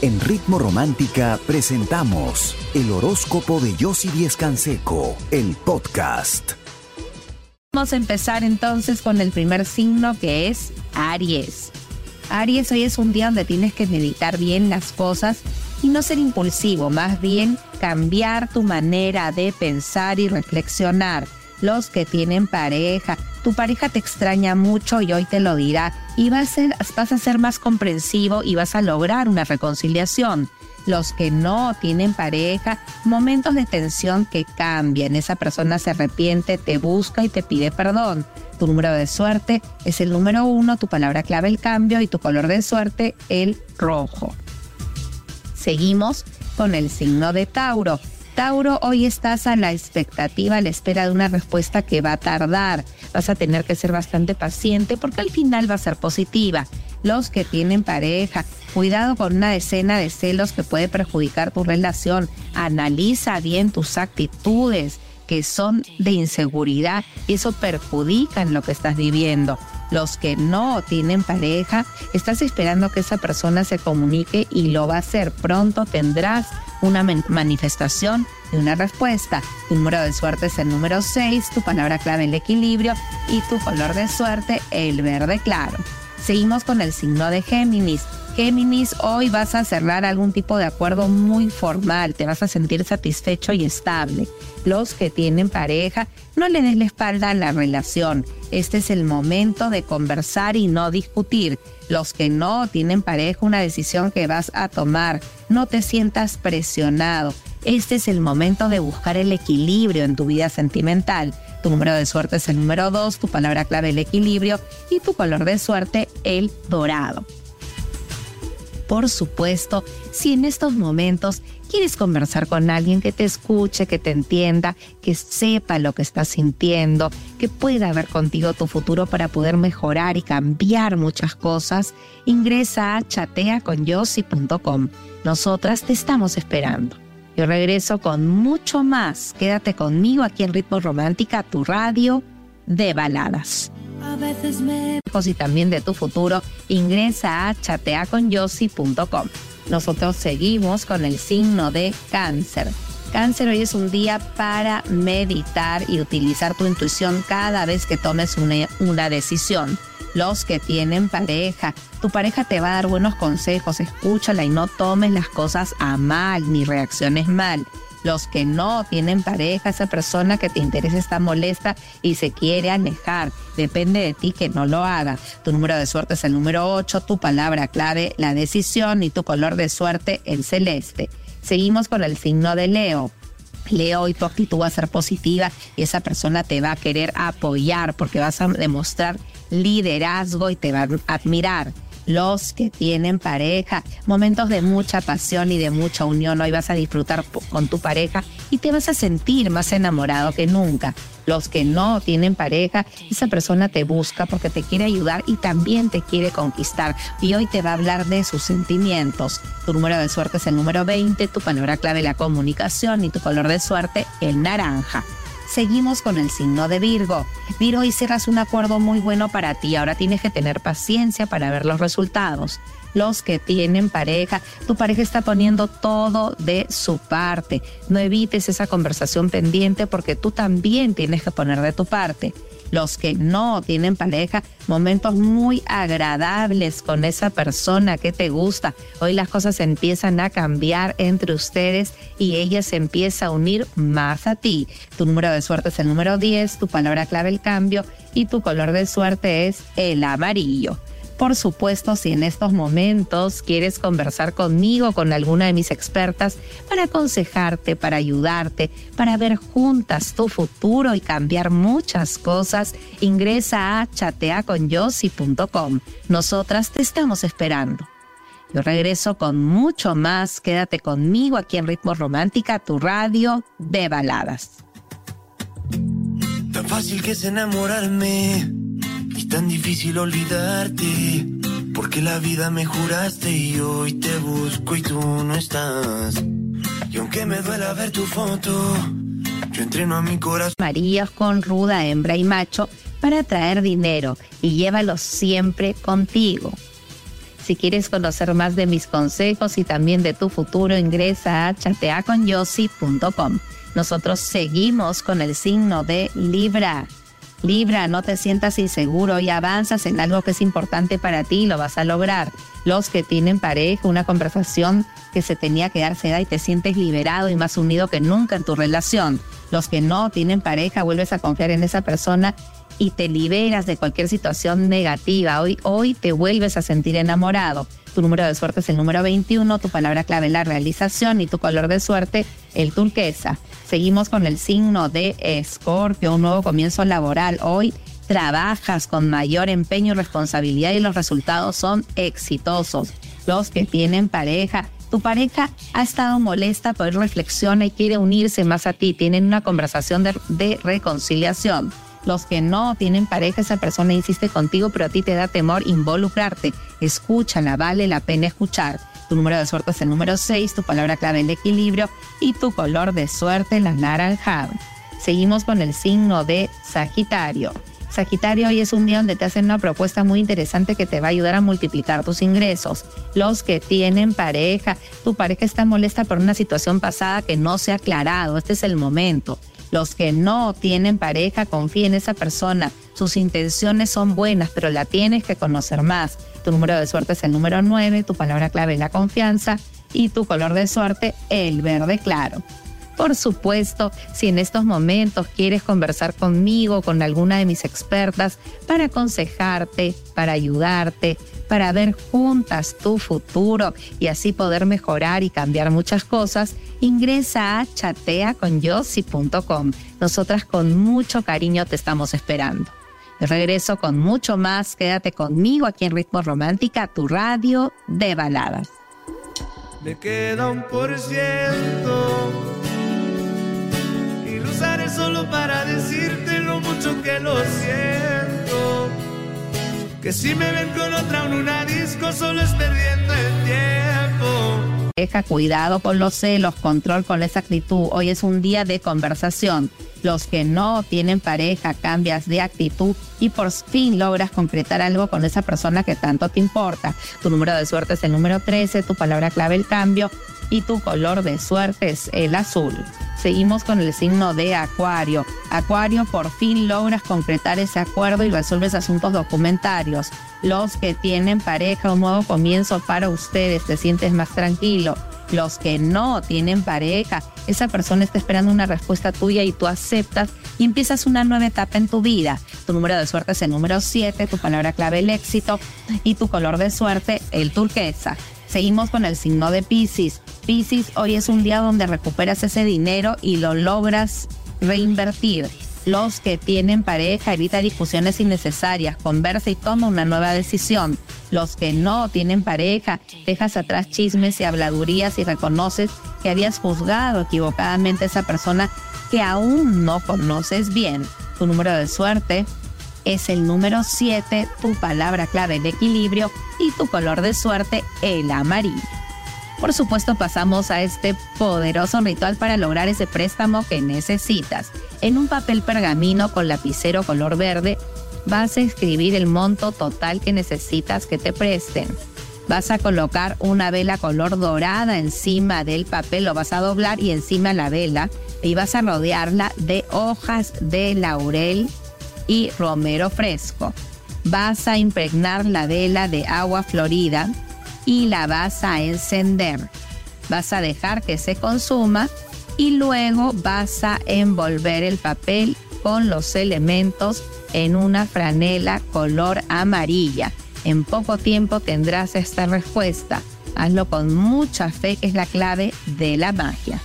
En Ritmo Romántica presentamos el horóscopo de Yossi Díez Canseco, el podcast. Vamos a empezar entonces con el primer signo que es Aries. Aries, hoy es un día donde tienes que meditar bien las cosas y no ser impulsivo, más bien cambiar tu manera de pensar y reflexionar. Los que tienen pareja, tu pareja te extraña mucho y hoy te lo dirá y vas a ser, vas a ser más comprensivo y vas a lograr una reconciliación. Los que no tienen pareja, momentos de tensión que cambian. Esa persona se arrepiente, te busca y te pide perdón. Tu número de suerte es el número uno, tu palabra clave el cambio y tu color de suerte el rojo. Seguimos con el signo de Tauro. Tauro, hoy estás a la expectativa, a la espera de una respuesta que va a tardar. Vas a tener que ser bastante paciente porque al final va a ser positiva. Los que tienen pareja, cuidado con una escena de celos que puede perjudicar tu relación. Analiza bien tus actitudes que son de inseguridad y eso perjudica en lo que estás viviendo. Los que no tienen pareja, estás esperando que esa persona se comunique y lo va a hacer. Pronto tendrás una manifestación de una respuesta. Tu número de suerte es el número 6, tu palabra clave el equilibrio y tu color de suerte el verde claro. Seguimos con el signo de Géminis. Géminis, hoy vas a cerrar algún tipo de acuerdo muy formal, te vas a sentir satisfecho y estable. Los que tienen pareja, no le des la espalda a la relación. Este es el momento de conversar y no discutir. Los que no tienen pareja, una decisión que vas a tomar, no te sientas presionado. Este es el momento de buscar el equilibrio en tu vida sentimental. Tu número de suerte es el número 2, tu palabra clave el equilibrio y tu color de suerte el dorado por supuesto, si en estos momentos quieres conversar con alguien que te escuche, que te entienda, que sepa lo que estás sintiendo, que pueda ver contigo tu futuro para poder mejorar y cambiar muchas cosas, ingresa a chateaconyossi.com. Nosotras te estamos esperando. Yo regreso con mucho más. Quédate conmigo aquí en Ritmo Romántica, tu radio de baladas. Y también de tu futuro, ingresa a chateaconyossi.com. Nosotros seguimos con el signo de cáncer. Cáncer, hoy es un día para meditar y utilizar tu intuición cada vez que tomes una, una decisión. Los que tienen pareja, tu pareja te va a dar buenos consejos, escúchala y no tomes las cosas a mal ni reacciones mal los que no tienen pareja, esa persona que te interesa está molesta y se quiere alejar. Depende de ti que no lo haga. Tu número de suerte es el número 8, tu palabra clave, la decisión y tu color de suerte, el celeste. Seguimos con el signo de Leo. Leo y tu actitud va a ser positiva y esa persona te va a querer apoyar porque vas a demostrar liderazgo y te va a admirar los que tienen pareja, momentos de mucha pasión y de mucha unión. Hoy vas a disfrutar con tu pareja y te vas a sentir más enamorado que nunca. Los que no tienen pareja, esa persona te busca porque te quiere ayudar y también te quiere conquistar. Y hoy te va a hablar de sus sentimientos. Tu número de suerte es el número 20, tu palabra clave la comunicación y tu color de suerte el naranja seguimos con el signo de Virgo. Virgo, y cierras un acuerdo muy bueno para ti. Ahora tienes que tener paciencia para ver los resultados. Los que tienen pareja, tu pareja está poniendo todo de su parte. No evites esa conversación pendiente porque tú también tienes que poner de tu parte los que no tienen pareja, momentos muy agradables con esa persona que te gusta. Hoy las cosas empiezan a cambiar entre ustedes y ella se empieza a unir más a ti. Tu número de suerte es el número 10, tu palabra clave el cambio y tu color de suerte es el amarillo. Por supuesto, si en estos momentos quieres conversar conmigo, con alguna de mis expertas, para aconsejarte, para ayudarte, para ver juntas tu futuro y cambiar muchas cosas, ingresa a chateaconyossi.com. Nosotras te estamos esperando. Yo regreso con mucho más. Quédate conmigo aquí en Ritmo Romántica, tu radio de baladas. Tan fácil que es enamorarme tan difícil olvidarte. Porque la vida me juraste y hoy te busco y tú no estás. Y aunque me duela ver tu foto, yo entreno a mi corazón. Marías con ruda, hembra y macho para traer dinero y llévalos siempre contigo. Si quieres conocer más de mis consejos y también de tu futuro, ingresa a chateaconyossi.com. Nosotros seguimos con el signo de Libra. Libra, no te sientas inseguro y avanzas en algo que es importante para ti, lo vas a lograr. Los que tienen pareja, una conversación que se tenía que darse da y te sientes liberado y más unido que nunca en tu relación. Los que no tienen pareja, vuelves a confiar en esa persona y te liberas de cualquier situación negativa. Hoy, hoy te vuelves a sentir enamorado. Tu número de suerte es el número 21, tu palabra clave la realización y tu color de suerte el turquesa. Seguimos con el signo de Escorpio, un nuevo comienzo laboral. Hoy trabajas con mayor empeño y responsabilidad y los resultados son exitosos. Los que tienen pareja, tu pareja ha estado molesta, pero reflexiona y quiere unirse más a ti. Tienen una conversación de, de reconciliación. Los que no tienen pareja, esa persona insiste contigo, pero a ti te da temor involucrarte. Escúchala, vale la pena escuchar. Tu número de suerte es el número 6, tu palabra clave el equilibrio y tu color de suerte la naranjado. Seguimos con el signo de Sagitario. Sagitario, hoy es un día donde te hacen una propuesta muy interesante que te va a ayudar a multiplicar tus ingresos. Los que tienen pareja, tu pareja está molesta por una situación pasada que no se ha aclarado. Este es el momento. Los que no tienen pareja, confía en esa persona. Sus intenciones son buenas, pero la tienes que conocer más. Tu número de suerte es el número 9, tu palabra clave es la confianza y tu color de suerte el verde claro. Por supuesto, si en estos momentos quieres conversar conmigo, con alguna de mis expertas, para aconsejarte, para ayudarte, para ver juntas tu futuro y así poder mejorar y cambiar muchas cosas, ingresa a chateaconyossi.com. Nosotras con mucho cariño te estamos esperando. Regreso con mucho más, quédate conmigo aquí en Ritmo Romántica, tu radio de baladas. Me queda un por ciento usaré solo para decirte lo mucho que lo siento. Que si me ven con otra en una disco, solo es perdiendo el tiempo. Deja cuidado con los celos, control con esa actitud. Hoy es un día de conversación. Los que no tienen pareja, cambias de actitud y por fin logras concretar algo con esa persona que tanto te importa. Tu número de suerte es el número 13, tu palabra clave el cambio y tu color de suerte es el azul. Seguimos con el signo de Acuario. Acuario, por fin logras concretar ese acuerdo y resuelves asuntos documentarios. Los que tienen pareja, un nuevo comienzo para ustedes, te sientes más tranquilo. Los que no tienen pareja, esa persona está esperando una respuesta tuya y tú aceptas y empiezas una nueva etapa en tu vida. Tu número de suerte es el número 7, tu palabra clave el éxito y tu color de suerte el turquesa. Seguimos con el signo de Pisces. Pisces, hoy es un día donde recuperas ese dinero y lo logras reinvertir. Los que tienen pareja evita discusiones innecesarias, conversa y toma una nueva decisión. Los que no tienen pareja, dejas atrás chismes y habladurías y reconoces que habías juzgado equivocadamente a esa persona que aún no conoces bien. Tu número de suerte es el número 7, tu palabra clave el equilibrio y tu color de suerte el amarillo. Por supuesto pasamos a este poderoso ritual para lograr ese préstamo que necesitas. En un papel pergamino con lapicero color verde vas a escribir el monto total que necesitas que te presten. Vas a colocar una vela color dorada encima del papel, lo vas a doblar y encima la vela y vas a rodearla de hojas de laurel y romero fresco. Vas a impregnar la vela de agua florida y la vas a encender. Vas a dejar que se consuma y luego vas a envolver el papel con los elementos en una franela color amarilla. En poco tiempo tendrás esta respuesta. Hazlo con mucha fe, que es la clave de la magia.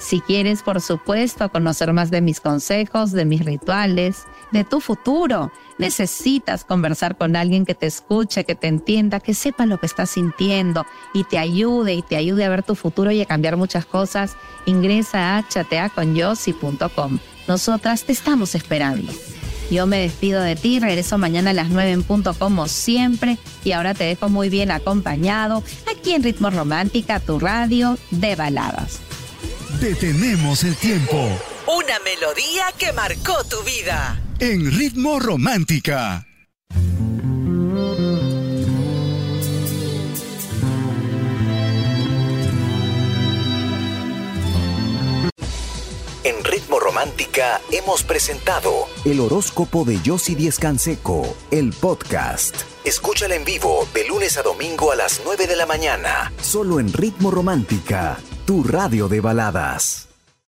Si quieres, por supuesto, conocer más de mis consejos, de mis rituales, de tu futuro, necesitas conversar con alguien que te escuche, que te entienda, que sepa lo que estás sintiendo y te ayude y te ayude a ver tu futuro y a cambiar muchas cosas, ingresa a chateaconyossi.com. Nosotras te estamos esperando. Yo me despido de ti, regreso mañana a las 9 en punto como siempre y ahora te dejo muy bien acompañado aquí en Ritmo Romántica, tu radio de baladas. Detenemos el tiempo. Una melodía que marcó tu vida. En ritmo romántica. En Ritmo Romántica hemos presentado El horóscopo de Yossi Díez Canseco, el podcast. Escúchala en vivo de lunes a domingo a las 9 de la mañana, solo en Ritmo Romántica tu radio de baladas.